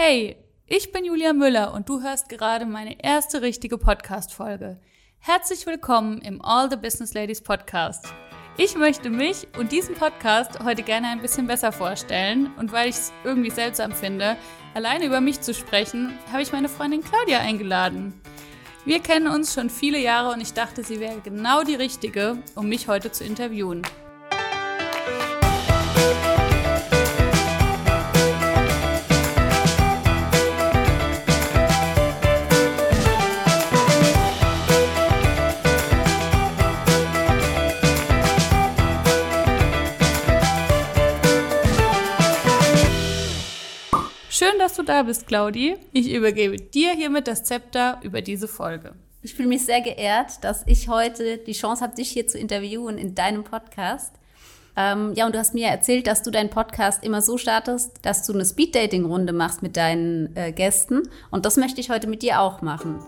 Hey, ich bin Julia Müller und du hörst gerade meine erste richtige Podcast-Folge. Herzlich willkommen im All the Business Ladies Podcast. Ich möchte mich und diesen Podcast heute gerne ein bisschen besser vorstellen und weil ich es irgendwie seltsam finde, alleine über mich zu sprechen, habe ich meine Freundin Claudia eingeladen. Wir kennen uns schon viele Jahre und ich dachte, sie wäre genau die richtige, um mich heute zu interviewen. Da bist, Claudi. Ich übergebe dir hiermit das Zepter über diese Folge. Ich fühle mich sehr geehrt, dass ich heute die Chance habe, dich hier zu interviewen in deinem Podcast. Ähm, ja, und du hast mir erzählt, dass du deinen Podcast immer so startest, dass du eine Speed-Dating-Runde machst mit deinen äh, Gästen. Und das möchte ich heute mit dir auch machen.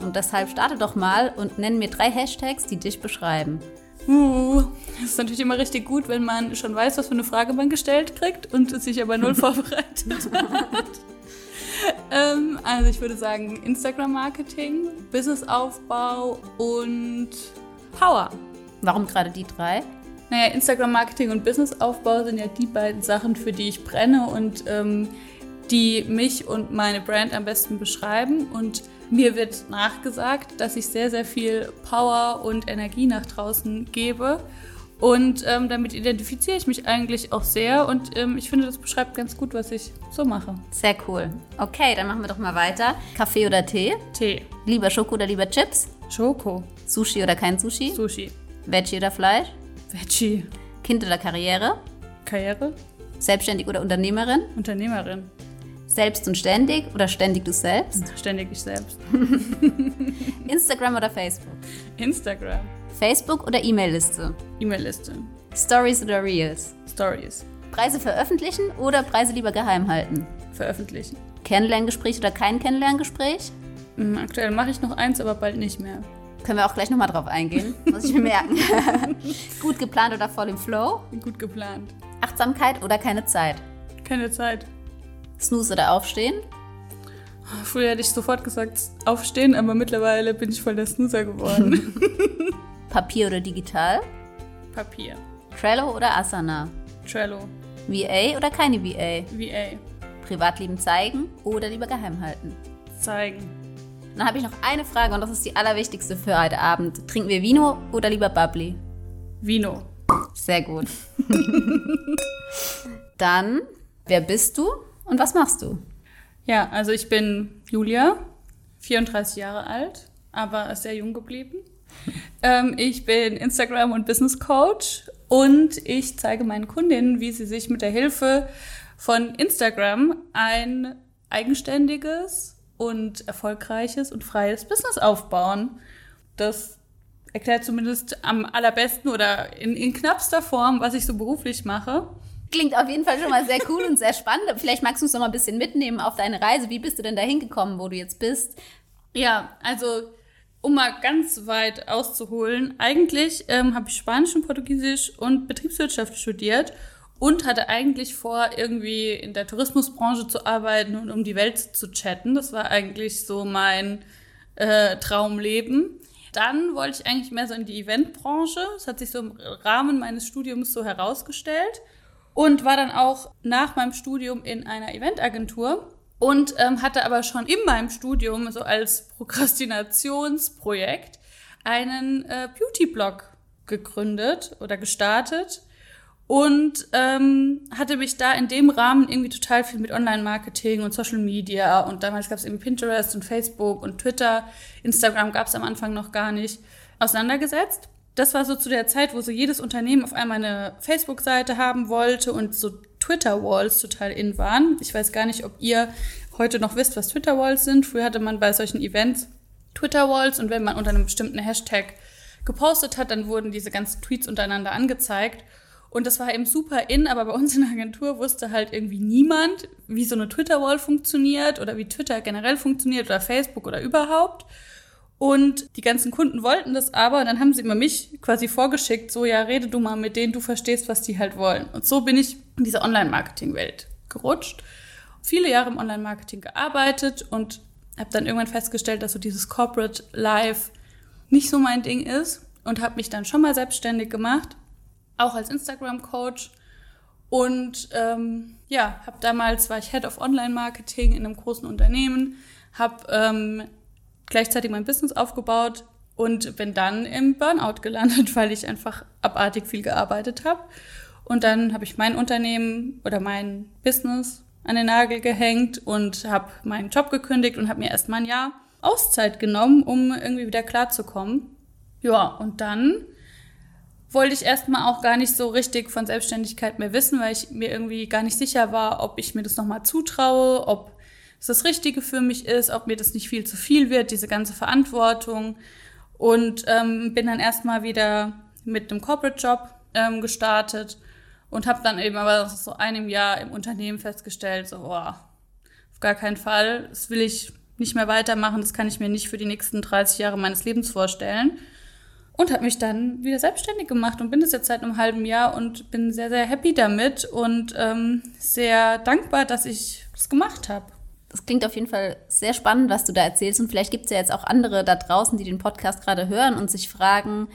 Und deshalb starte doch mal und nenn mir drei Hashtags, die dich beschreiben. Uh, das ist natürlich immer richtig gut, wenn man schon weiß, was für eine Frage man gestellt kriegt und sich aber null vorbereitet hat. ähm, also ich würde sagen Instagram-Marketing, Businessaufbau und Power. Warum gerade die drei? Naja, Instagram-Marketing und Businessaufbau sind ja die beiden Sachen, für die ich brenne und ähm, die mich und meine Brand am besten beschreiben. Und mir wird nachgesagt, dass ich sehr, sehr viel Power und Energie nach draußen gebe. Und ähm, damit identifiziere ich mich eigentlich auch sehr. Und ähm, ich finde, das beschreibt ganz gut, was ich so mache. Sehr cool. Okay, dann machen wir doch mal weiter. Kaffee oder Tee? Tee. Lieber Schoko oder lieber Chips? Schoko. Sushi oder kein Sushi? Sushi. Veggie oder Fleisch? Veggie. Kind oder Karriere? Karriere. Selbstständig oder Unternehmerin? Unternehmerin. Selbst und ständig oder ständig du selbst? Ständig ich selbst. Instagram oder Facebook? Instagram. Facebook oder E-Mail-Liste? E-Mail-Liste. Stories oder Reels? Stories. Preise veröffentlichen oder Preise lieber geheim halten? Veröffentlichen. Kennenlerngespräch oder kein Kennenlerngespräch? Hm, Aktuell mache ich noch eins, aber bald nicht mehr. Können wir auch gleich nochmal drauf eingehen, muss ich mir merken. Gut geplant oder voll im Flow? Gut geplant. Achtsamkeit oder keine Zeit? Keine Zeit. Snooze oder aufstehen? Früher hätte ich sofort gesagt, aufstehen, aber mittlerweile bin ich voll der Snoozer geworden. Papier oder digital? Papier. Trello oder Asana? Trello. VA oder keine VA? VA. Privatleben zeigen oder lieber geheim halten? Zeigen. Dann habe ich noch eine Frage und das ist die allerwichtigste für heute Abend. Trinken wir Vino oder lieber Bubbly? Vino. Sehr gut. Dann, wer bist du und was machst du? Ja, also ich bin Julia, 34 Jahre alt, aber sehr jung geblieben. Ähm, ich bin Instagram- und Business Coach und ich zeige meinen Kundinnen, wie sie sich mit der Hilfe von Instagram ein eigenständiges und erfolgreiches und freies Business aufbauen. Das erklärt zumindest am allerbesten oder in, in knappster Form, was ich so beruflich mache. Klingt auf jeden Fall schon mal sehr cool und sehr spannend. Vielleicht magst du uns noch mal ein bisschen mitnehmen auf deine Reise. Wie bist du denn da hingekommen, wo du jetzt bist? Ja, also um mal ganz weit auszuholen, eigentlich ähm, habe ich Spanisch und Portugiesisch und Betriebswirtschaft studiert und hatte eigentlich vor, irgendwie in der Tourismusbranche zu arbeiten und um die Welt zu chatten. Das war eigentlich so mein äh, Traumleben. Dann wollte ich eigentlich mehr so in die Eventbranche. Das hat sich so im Rahmen meines Studiums so herausgestellt und war dann auch nach meinem Studium in einer Eventagentur und ähm, hatte aber schon in meinem Studium so als Prokrastinationsprojekt einen äh, Beauty-Blog gegründet oder gestartet und ähm, hatte mich da in dem Rahmen irgendwie total viel mit Online-Marketing und Social Media und damals gab es eben Pinterest und Facebook und Twitter, Instagram gab es am Anfang noch gar nicht, auseinandergesetzt. Das war so zu der Zeit, wo so jedes Unternehmen auf einmal eine Facebook-Seite haben wollte und so Twitter-Walls total in waren. Ich weiß gar nicht, ob ihr heute noch wisst, was Twitter-Walls sind. Früher hatte man bei solchen Events Twitter-Walls und wenn man unter einem bestimmten Hashtag gepostet hat, dann wurden diese ganzen Tweets untereinander angezeigt. Und das war eben super in, aber bei uns in der Agentur wusste halt irgendwie niemand, wie so eine Twitter-Wall funktioniert oder wie Twitter generell funktioniert oder Facebook oder überhaupt. Und die ganzen Kunden wollten das aber und dann haben sie immer mich quasi vorgeschickt, so ja, rede du mal mit denen, du verstehst, was die halt wollen. Und so bin ich in diese Online-Marketing-Welt gerutscht viele Jahre im Online-Marketing gearbeitet und habe dann irgendwann festgestellt, dass so dieses Corporate Life nicht so mein Ding ist und habe mich dann schon mal selbstständig gemacht, auch als Instagram-Coach. Und ähm, ja, habe damals war ich Head of Online-Marketing in einem großen Unternehmen, habe ähm, gleichzeitig mein Business aufgebaut und bin dann im Burnout gelandet, weil ich einfach abartig viel gearbeitet habe. Und dann habe ich mein Unternehmen oder mein Business an den Nagel gehängt und habe meinen Job gekündigt und habe mir erst mal ein Jahr Auszeit genommen, um irgendwie wieder klarzukommen. Ja, und dann wollte ich erstmal auch gar nicht so richtig von Selbstständigkeit mehr wissen, weil ich mir irgendwie gar nicht sicher war, ob ich mir das nochmal zutraue, ob es das Richtige für mich ist, ob mir das nicht viel zu viel wird, diese ganze Verantwortung. Und ähm, bin dann erstmal wieder mit einem Corporate-Job ähm, gestartet und habe dann eben aber so einem Jahr im Unternehmen festgestellt, so, oh, auf gar keinen Fall, das will ich nicht mehr weitermachen, das kann ich mir nicht für die nächsten 30 Jahre meines Lebens vorstellen. Und habe mich dann wieder selbstständig gemacht und bin das jetzt seit einem halben Jahr und bin sehr, sehr happy damit und ähm, sehr dankbar, dass ich das gemacht habe. Das klingt auf jeden Fall sehr spannend, was du da erzählst. Und vielleicht gibt es ja jetzt auch andere da draußen, die den Podcast gerade hören und sich fragen,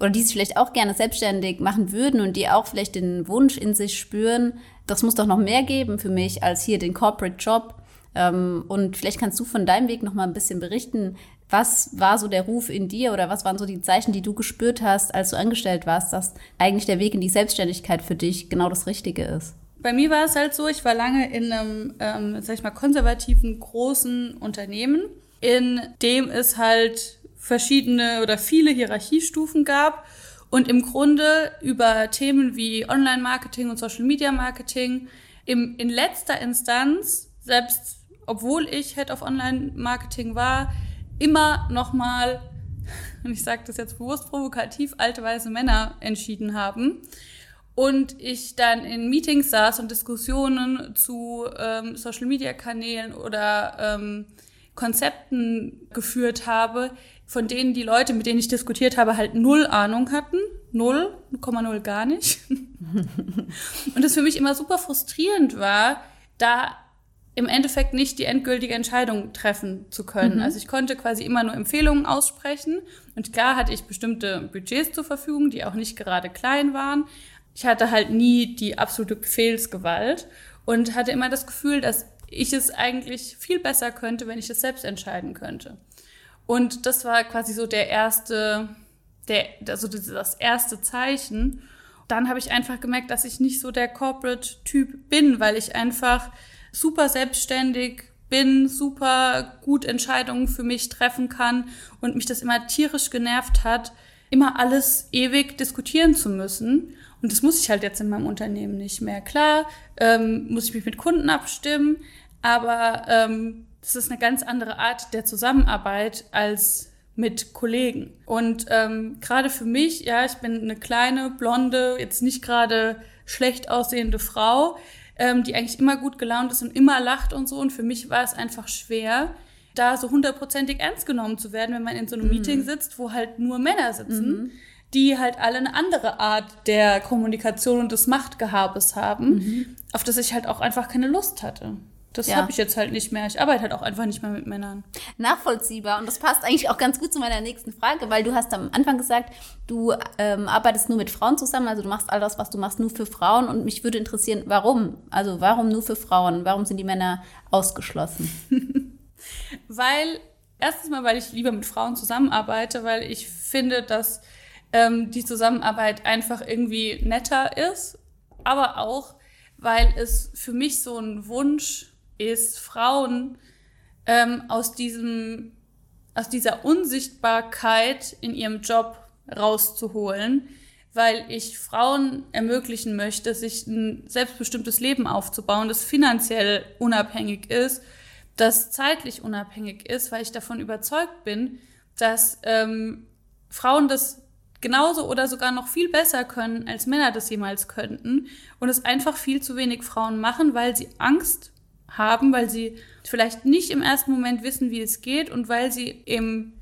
oder die sich vielleicht auch gerne selbstständig machen würden und die auch vielleicht den Wunsch in sich spüren, das muss doch noch mehr geben für mich als hier den Corporate Job. Ähm, und vielleicht kannst du von deinem Weg noch mal ein bisschen berichten. Was war so der Ruf in dir oder was waren so die Zeichen, die du gespürt hast, als du angestellt warst, dass eigentlich der Weg in die Selbstständigkeit für dich genau das Richtige ist? Bei mir war es halt so, ich war lange in einem, ähm, sag ich mal, konservativen, großen Unternehmen, in dem es halt verschiedene oder viele Hierarchiestufen gab und im Grunde über Themen wie Online-Marketing und Social-Media-Marketing im, in letzter Instanz, selbst obwohl ich Head of Online-Marketing war, immer nochmal, und ich sage das jetzt bewusst provokativ, alte weiße Männer entschieden haben. Und ich dann in Meetings saß und Diskussionen zu ähm, Social-Media-Kanälen oder ähm, Konzepten geführt habe, von denen die Leute, mit denen ich diskutiert habe, halt null Ahnung hatten. Null, 0,0 gar nicht. und das für mich immer super frustrierend war, da im Endeffekt nicht die endgültige Entscheidung treffen zu können. Mhm. Also ich konnte quasi immer nur Empfehlungen aussprechen und klar hatte ich bestimmte Budgets zur Verfügung, die auch nicht gerade klein waren. Ich hatte halt nie die absolute Befehlsgewalt und hatte immer das Gefühl, dass ich es eigentlich viel besser könnte, wenn ich es selbst entscheiden könnte. Und das war quasi so der erste, der, also das erste Zeichen. Dann habe ich einfach gemerkt, dass ich nicht so der Corporate-Typ bin, weil ich einfach super selbstständig bin, super gut Entscheidungen für mich treffen kann und mich das immer tierisch genervt hat, immer alles ewig diskutieren zu müssen. Und das muss ich halt jetzt in meinem Unternehmen nicht mehr. Klar, ähm, muss ich mich mit Kunden abstimmen, aber ähm, das ist eine ganz andere Art der Zusammenarbeit als mit Kollegen. Und ähm, gerade für mich, ja, ich bin eine kleine, blonde, jetzt nicht gerade schlecht aussehende Frau, ähm, die eigentlich immer gut gelaunt ist und immer lacht und so. Und für mich war es einfach schwer, da so hundertprozentig ernst genommen zu werden, wenn man in so einem mhm. Meeting sitzt, wo halt nur Männer sitzen, mhm. die halt alle eine andere Art der Kommunikation und des Machtgehabes haben, mhm. auf das ich halt auch einfach keine Lust hatte. Das ja. habe ich jetzt halt nicht mehr. Ich arbeite halt auch einfach nicht mehr mit Männern. Nachvollziehbar. Und das passt eigentlich auch ganz gut zu meiner nächsten Frage, weil du hast am Anfang gesagt, du ähm, arbeitest nur mit Frauen zusammen, also du machst all das, was du machst, nur für Frauen. Und mich würde interessieren, warum? Also warum nur für Frauen? Warum sind die Männer ausgeschlossen? weil, erstens mal, weil ich lieber mit Frauen zusammenarbeite, weil ich finde, dass ähm, die Zusammenarbeit einfach irgendwie netter ist, aber auch, weil es für mich so ein Wunsch ist, Frauen ähm, aus diesem, aus dieser Unsichtbarkeit in ihrem Job rauszuholen, weil ich Frauen ermöglichen möchte, sich ein selbstbestimmtes Leben aufzubauen, das finanziell unabhängig ist, das zeitlich unabhängig ist, weil ich davon überzeugt bin, dass ähm, Frauen das genauso oder sogar noch viel besser können, als Männer das jemals könnten und es einfach viel zu wenig Frauen machen, weil sie Angst haben, weil sie vielleicht nicht im ersten Moment wissen, wie es geht und weil sie im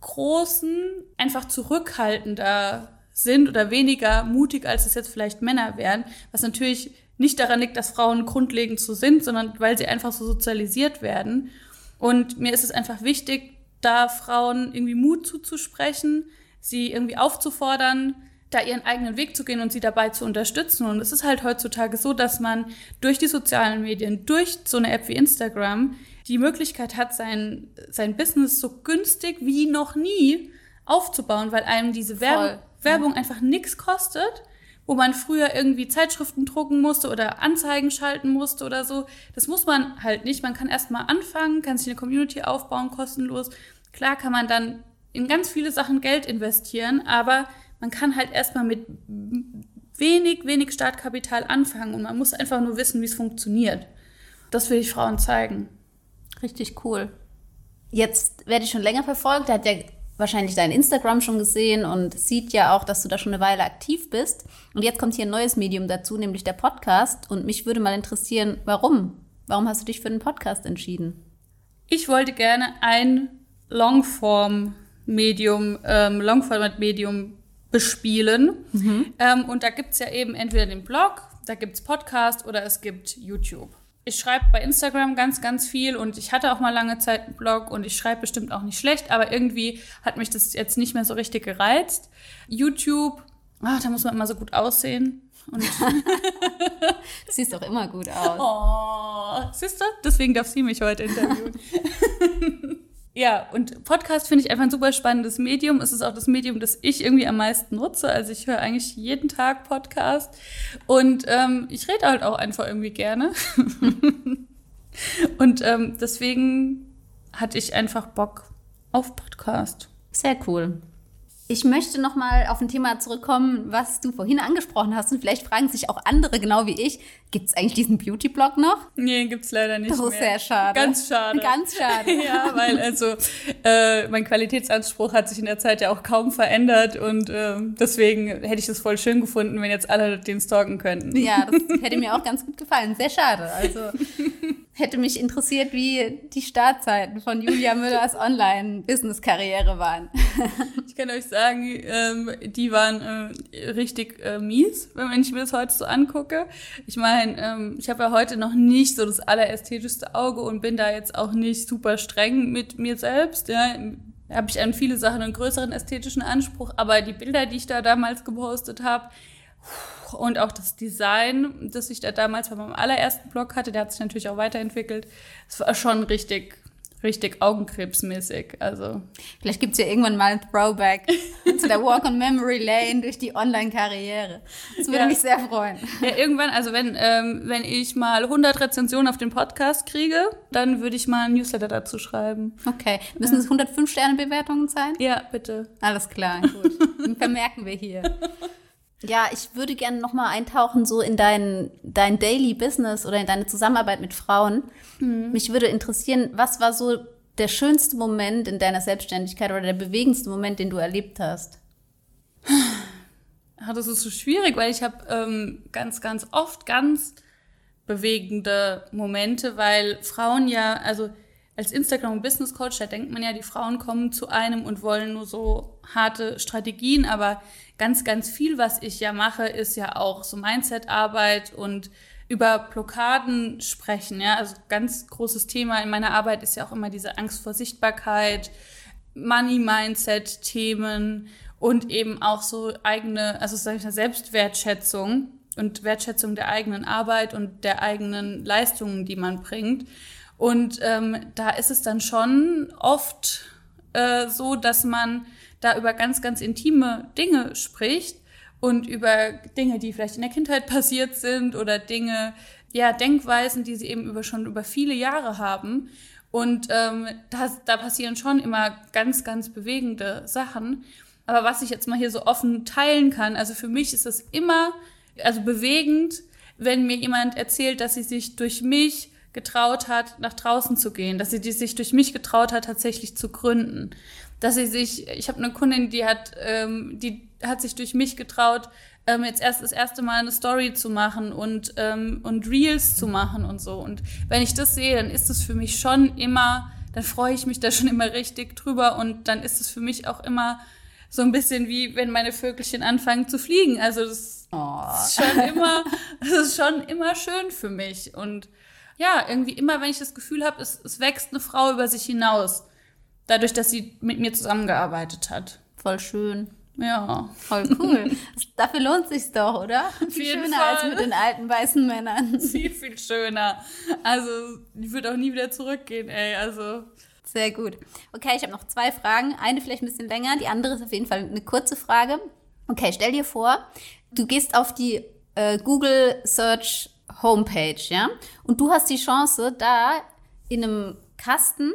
Großen einfach zurückhaltender sind oder weniger mutig, als es jetzt vielleicht Männer wären, was natürlich nicht daran liegt, dass Frauen grundlegend so sind, sondern weil sie einfach so sozialisiert werden. Und mir ist es einfach wichtig, da Frauen irgendwie Mut zuzusprechen, sie irgendwie aufzufordern, da ihren eigenen Weg zu gehen und sie dabei zu unterstützen. Und es ist halt heutzutage so, dass man durch die sozialen Medien, durch so eine App wie Instagram, die Möglichkeit hat, sein, sein Business so günstig wie noch nie aufzubauen, weil einem diese Werb Werbung einfach nichts kostet, wo man früher irgendwie Zeitschriften drucken musste oder Anzeigen schalten musste oder so. Das muss man halt nicht. Man kann erstmal anfangen, kann sich eine Community aufbauen, kostenlos. Klar kann man dann in ganz viele Sachen Geld investieren, aber man kann halt erstmal mit wenig, wenig Startkapital anfangen und man muss einfach nur wissen, wie es funktioniert. Das will ich Frauen zeigen. Richtig cool. Jetzt werde ich schon länger verfolgt. Er hat ja wahrscheinlich dein Instagram schon gesehen und sieht ja auch, dass du da schon eine Weile aktiv bist. Und jetzt kommt hier ein neues Medium dazu, nämlich der Podcast. Und mich würde mal interessieren, warum? Warum hast du dich für einen Podcast entschieden? Ich wollte gerne ein Longform-Medium, ähm, Longformat-Medium bespielen. Mhm. Ähm, und da gibt es ja eben entweder den Blog, da gibt es Podcast oder es gibt YouTube ich schreibe bei Instagram ganz, ganz viel und ich hatte auch mal lange Zeit einen Blog und ich schreibe bestimmt auch nicht schlecht, aber irgendwie hat mich das jetzt nicht mehr so richtig gereizt. YouTube, ach, da muss man immer so gut aussehen. Und Siehst doch immer gut aus. Oh, siehst du? Deswegen darf sie mich heute interviewen. Ja, und Podcast finde ich einfach ein super spannendes Medium. Es ist auch das Medium, das ich irgendwie am meisten nutze. Also ich höre eigentlich jeden Tag Podcast und ähm, ich rede halt auch einfach irgendwie gerne. und ähm, deswegen hatte ich einfach Bock auf Podcast. Sehr cool. Ich möchte noch mal auf ein Thema zurückkommen, was du vorhin angesprochen hast. Und vielleicht fragen sich auch andere genau wie ich, gibt es eigentlich diesen Beauty-Blog noch? Nee, gibt es leider nicht Das ist mehr. sehr schade. Ganz schade. Ganz schade. ja, weil also äh, mein Qualitätsanspruch hat sich in der Zeit ja auch kaum verändert und äh, deswegen hätte ich das voll schön gefunden, wenn jetzt alle den stalken könnten. Ja, das hätte mir auch ganz gut gefallen. Sehr schade. Also hätte mich interessiert, wie die Startzeiten von Julia Müllers Online-Business-Karriere waren. ich kann euch sagen, ähm, die waren äh, richtig äh, mies, wenn ich mir das heute so angucke. Ich meine, ähm, ich habe ja heute noch nicht so das allerästhetischste Auge und bin da jetzt auch nicht super streng mit mir selbst. Ja. Habe ich an viele Sachen einen größeren ästhetischen Anspruch, aber die Bilder, die ich da damals gepostet habe, und auch das Design, das ich da damals bei meinem allerersten Blog hatte, der hat sich natürlich auch weiterentwickelt. Es war schon richtig, richtig Augenkrebsmäßig. Also. Vielleicht gibt's ja irgendwann mal ein Throwback zu der Walk on Memory Lane durch die Online-Karriere. Das würde Ja. mich sehr freuen. Ja, irgendwann, also wenn, ähm, wenn ich mal 100 Rezensionen auf den Podcast kriege, dann würde ich mal ein Newsletter dazu schreiben. Okay. Müssen es 105 Sterne Bewertungen sein? Ja, bitte. Alles klar, gut. Dann vermerken wir hier. Ja, ich würde gerne noch mal eintauchen so in dein, dein Daily Business oder in deine Zusammenarbeit mit Frauen. Mich würde interessieren, was war so der schönste Moment in deiner Selbstständigkeit oder der bewegendste Moment, den du erlebt hast? Ja, das ist so schwierig, weil ich habe ähm, ganz, ganz oft ganz bewegende Momente, weil Frauen ja, also als Instagram- und Business Coach, da denkt man ja, die Frauen kommen zu einem und wollen nur so harte Strategien, aber ganz, ganz viel, was ich ja mache, ist ja auch so Mindset-Arbeit und über Blockaden sprechen, ja, also ganz großes Thema in meiner Arbeit ist ja auch immer diese Angst vor Sichtbarkeit, Money-Mindset-Themen und eben auch so eigene, also sag ich mal, Selbstwertschätzung und Wertschätzung der eigenen Arbeit und der eigenen Leistungen, die man bringt. Und ähm, da ist es dann schon oft äh, so, dass man da über ganz, ganz intime Dinge spricht und über Dinge, die vielleicht in der Kindheit passiert sind oder Dinge, ja, Denkweisen, die sie eben über schon über viele Jahre haben. Und ähm, das, da passieren schon immer ganz, ganz bewegende Sachen. Aber was ich jetzt mal hier so offen teilen kann, also für mich ist es immer, also bewegend, wenn mir jemand erzählt, dass sie sich durch mich getraut hat, nach draußen zu gehen, dass sie die sich durch mich getraut hat, tatsächlich zu gründen, dass sie sich, ich habe eine Kundin, die hat, ähm, die hat sich durch mich getraut, ähm, jetzt erst das erste Mal eine Story zu machen und ähm, und Reels zu machen und so. Und wenn ich das sehe, dann ist es für mich schon immer, dann freue ich mich da schon immer richtig drüber und dann ist es für mich auch immer so ein bisschen wie wenn meine Vögelchen anfangen zu fliegen. Also das Oh. ist schon immer, das ist schon immer schön für mich. Und ja, irgendwie immer, wenn ich das Gefühl habe, es, es wächst eine Frau über sich hinaus. Dadurch, dass sie mit mir zusammengearbeitet hat. Voll schön. Ja. Voll cool. Dafür lohnt sich's doch, oder? Viel schöner als Fall. mit den alten weißen Männern. Viel, viel schöner. Also, die wird auch nie wieder zurückgehen, ey. Also, Sehr gut. Okay, ich habe noch zwei Fragen. Eine vielleicht ein bisschen länger, die andere ist auf jeden Fall eine kurze Frage. Okay, stell dir vor, du gehst auf die äh, Google Search Homepage, ja? Und du hast die Chance, da in einem Kasten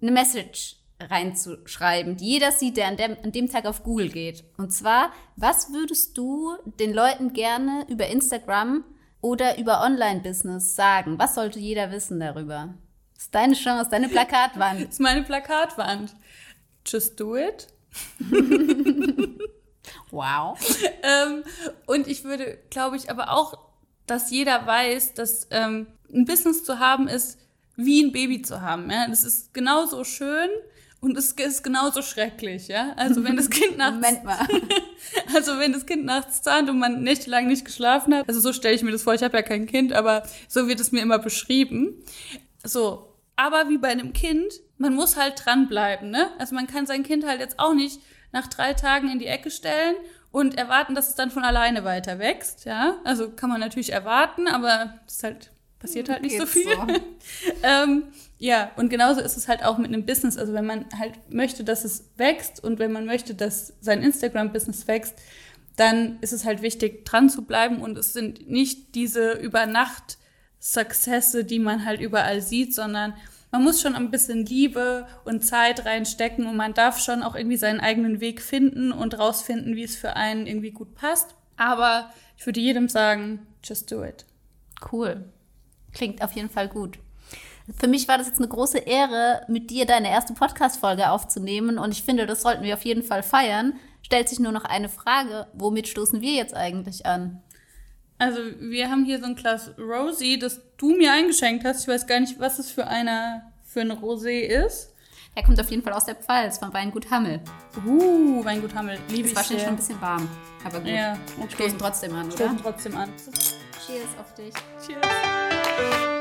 eine Message reinzuschreiben, die jeder sieht, der an dem, an dem Tag auf Google geht. Und zwar, was würdest du den Leuten gerne über Instagram oder über Online-Business sagen? Was sollte jeder wissen darüber? Das ist deine Chance, deine Plakatwand. das ist meine Plakatwand. Just do it. Wow. Ähm, und ich würde, glaube ich, aber auch, dass jeder weiß, dass ähm, ein Business zu haben ist, wie ein Baby zu haben. Ja? Das ist genauso schön und es ist genauso schrecklich. Ja? Also wenn das Kind nachts, Moment mal. also wenn das Kind nachts zahnt und man nächtelang nicht geschlafen hat, also so stelle ich mir das vor. Ich habe ja kein Kind, aber so wird es mir immer beschrieben. So, aber wie bei einem Kind, man muss halt dranbleiben. Ne? Also man kann sein Kind halt jetzt auch nicht nach drei Tagen in die Ecke stellen und erwarten, dass es dann von alleine weiter wächst. Ja, also kann man natürlich erwarten, aber es ist halt passiert halt nicht so Geht's viel. so. ähm, ja, und genauso ist es halt auch mit einem Business. Also wenn man halt möchte, dass es wächst und wenn man möchte, dass sein Instagram-Business wächst, dann ist es halt wichtig, dran zu bleiben. Und es sind nicht diese Übernacht-Successe, die man halt überall sieht, sondern man muss schon ein bisschen Liebe und Zeit reinstecken und man darf schon auch irgendwie seinen eigenen Weg finden und rausfinden, wie es für einen irgendwie gut passt. Aber ich würde jedem sagen, just do it. Cool. Klingt auf jeden Fall gut. Für mich war das jetzt eine große Ehre, mit dir deine erste Podcast-Folge aufzunehmen und ich finde, das sollten wir auf jeden Fall feiern. Stellt sich nur noch eine Frage, womit stoßen wir jetzt eigentlich an? Also, wir haben hier so ein Glas Rosé, das du mir eingeschenkt hast. Ich weiß gar nicht, was es für einer für ein Rosé ist. Der kommt auf jeden Fall aus der Pfalz, von Weingut Hammel. Uh, Weingut Hammel. Liebe Ist ich wahrscheinlich sehr. schon ein bisschen warm, aber gut. Ja, okay. Stoßen trotzdem an, oder? Stoßen trotzdem an. Cheers auf dich. Cheers.